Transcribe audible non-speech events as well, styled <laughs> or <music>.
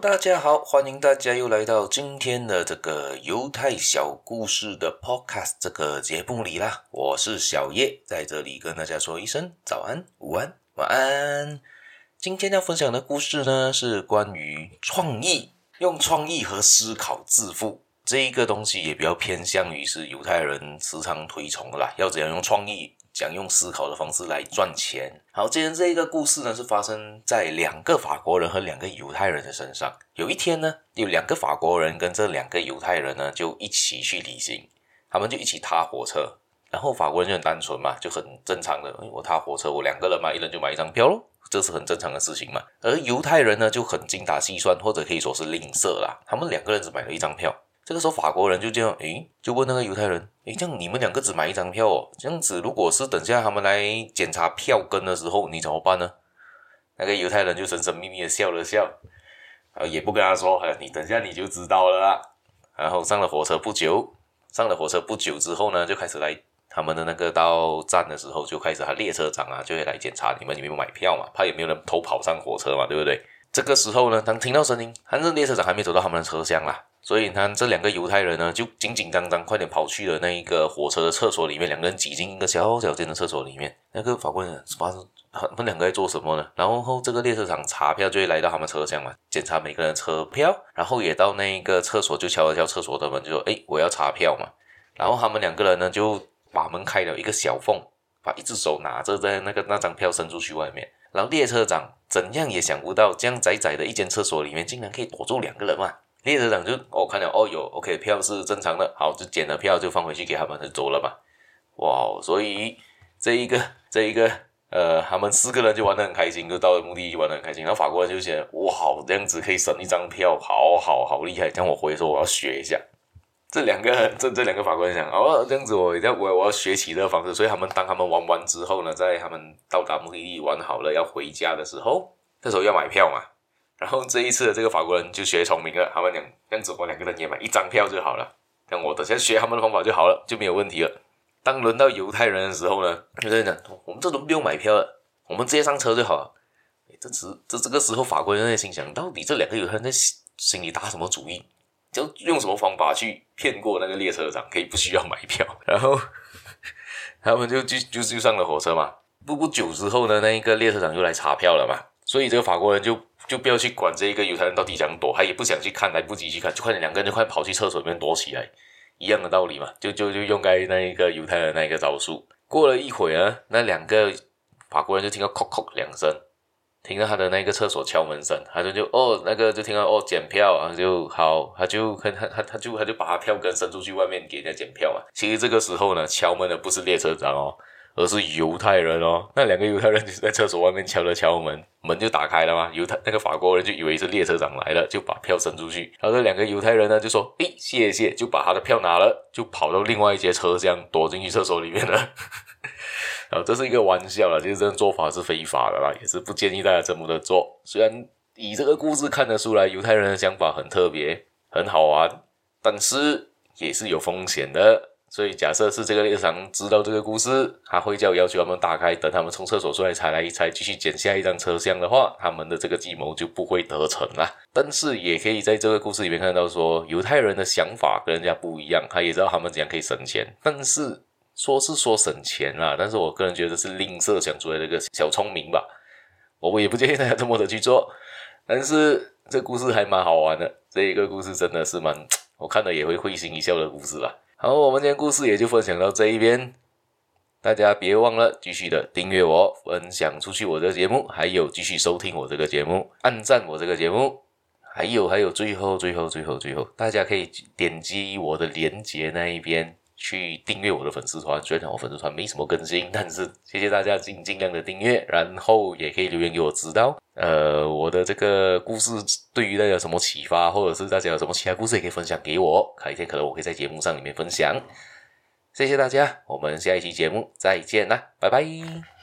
大家好，欢迎大家又来到今天的这个犹太小故事的 Podcast 这个节目里啦。我是小叶，在这里跟大家说一声早安、午安、晚安。今天要分享的故事呢，是关于创意，用创意和思考致富这一个东西，也比较偏向于是犹太人时常推崇的啦。要怎样用创意？讲用思考的方式来赚钱。好，今天这一个故事呢，是发生在两个法国人和两个犹太人的身上。有一天呢，有两个法国人跟这两个犹太人呢，就一起去旅行，他们就一起搭火车。然后法国人就很单纯嘛，就很正常的，我搭火车，我两个人嘛，一人就买一张票咯，这是很正常的事情嘛。而犹太人呢，就很精打细算，或者可以说是吝啬啦，他们两个人只买了一张票。这个时候法国人就这样，诶，就问那个犹太人，诶，这样你们两个只买一张票哦，这样子如果是等下他们来检查票根的时候，你怎么办呢？那个犹太人就神神秘秘的笑了笑，呃，也不跟他说，哎，你等下你就知道了啦。然后上了火车不久，上了火车不久之后呢，就开始来他们的那个到站的时候，就开始他列车长啊就会来检查你们有没有买票嘛，怕有没有人偷跑上火车嘛，对不对？这个时候呢，当听到声音，反正列车长还没走到他们的车厢啦。所以，他这两个犹太人呢，就紧紧张张，快点跑去了那一个火车的厕所里面。两个人挤进一个小小间的厕所里面。那个法国人发生，他们两个在做什么呢？然后这个列车长查票就会来到他们车厢嘛，检查每个人的车票，然后也到那一个厕所就敲了敲厕所的门，就说：“哎，我要查票嘛。”然后他们两个人呢，就把门开了一个小缝，把一只手拿着在那个那张票伸出去外面。然后列车长怎样也想不到，这样窄窄的一间厕所里面，竟然可以躲住两个人嘛。列车长就哦看了哦有 OK 票是正常的，好就检了票就放回去给他们就走了嘛。哇，所以这一个 <laughs> 这一个呃，他们四个人就玩得很开心，就到了目的地就玩得很开心。然后法国人就觉得哇，这样子可以省一张票，好好好厉害。这样我回说我要学一下。这两个这这两个法国人想哦，这样子我要我我要学习这个方式。所以他们当他们玩完之后呢，在他们到达目的地玩好了要回家的时候，这时候要买票嘛。然后这一次的这个法国人就学聪明了，他们两这样子，我两个人也买一张票就好了。像我等下学他们的方法就好了，就没有问题了。当轮到犹太人的时候呢，犹太人讲：“我们这都不用买票了，我们直接上车就好了。”这时这这个时候，法国人在心想：到底这两个犹太人在心里打什么主意？就用什么方法去骗过那个列车长，可以不需要买票？<laughs> 然后他们就就就就上了火车嘛。不不久之后呢，那一个列车长就来查票了嘛。所以这个法国人就。就不要去管这一个犹太人到底想躲，他也不想去看，来不及去看，就快点两个人就快跑去厕所里面躲起来，一样的道理嘛，就就就用该那一个犹太人那一个招数。过了一会儿啊，那两个法国人就听到“叩叩”两声，听到他的那个厕所敲门声，他就就哦，那个就听到哦检票啊，就好，他就 <laughs> 他他他他就他就把他票根伸出去外面给人家检票嘛。其实这个时候呢，敲门的不是列车长哦。而是犹太人哦，那两个犹太人就是在厕所外面敲了敲门，门就打开了嘛。犹太那个法国人就以为是列车长来了，就把票伸出去。然后这两个犹太人呢就说：“诶，谢谢。”就把他的票拿了，就跑到另外一节车厢躲进去厕所里面了。<laughs> 然后这是一个玩笑啦，其实这种做法是非法的啦，也是不建议大家这么的做。虽然以这个故事看得出来，犹太人的想法很特别，很好玩，但是也是有风险的。所以，假设是这个列车长知道这个故事，他会叫要求他们打开，等他们从厕所出来才来一，才继续捡下一张车厢的话，他们的这个计谋就不会得逞了。<laughs> 但是，也可以在这个故事里面看到说，犹太人的想法跟人家不一样，他也知道他们怎样可以省钱。但是，说是说省钱啦，但是我个人觉得是吝啬想出来的一个小聪明吧。我也不建议大家这么的去做。但是，这故事还蛮好玩的。这一个故事真的是蛮，我看了也会会心一笑的故事啦。好，我们今天故事也就分享到这一边，大家别忘了继续的订阅我，分享出去我的节目，还有继续收听我这个节目，按赞我这个节目，还有还有最后最后最后最后，大家可以点击我的链接那一边。去订阅我的粉丝团，虽然我粉丝团没什么更新，但是谢谢大家尽尽量的订阅，然后也可以留言给我知道，呃，我的这个故事对于大家有什么启发，或者是大家有什么其他故事也可以分享给我，改天可能我可以在节目上里面分享。谢谢大家，我们下一期节目再见啦，拜拜。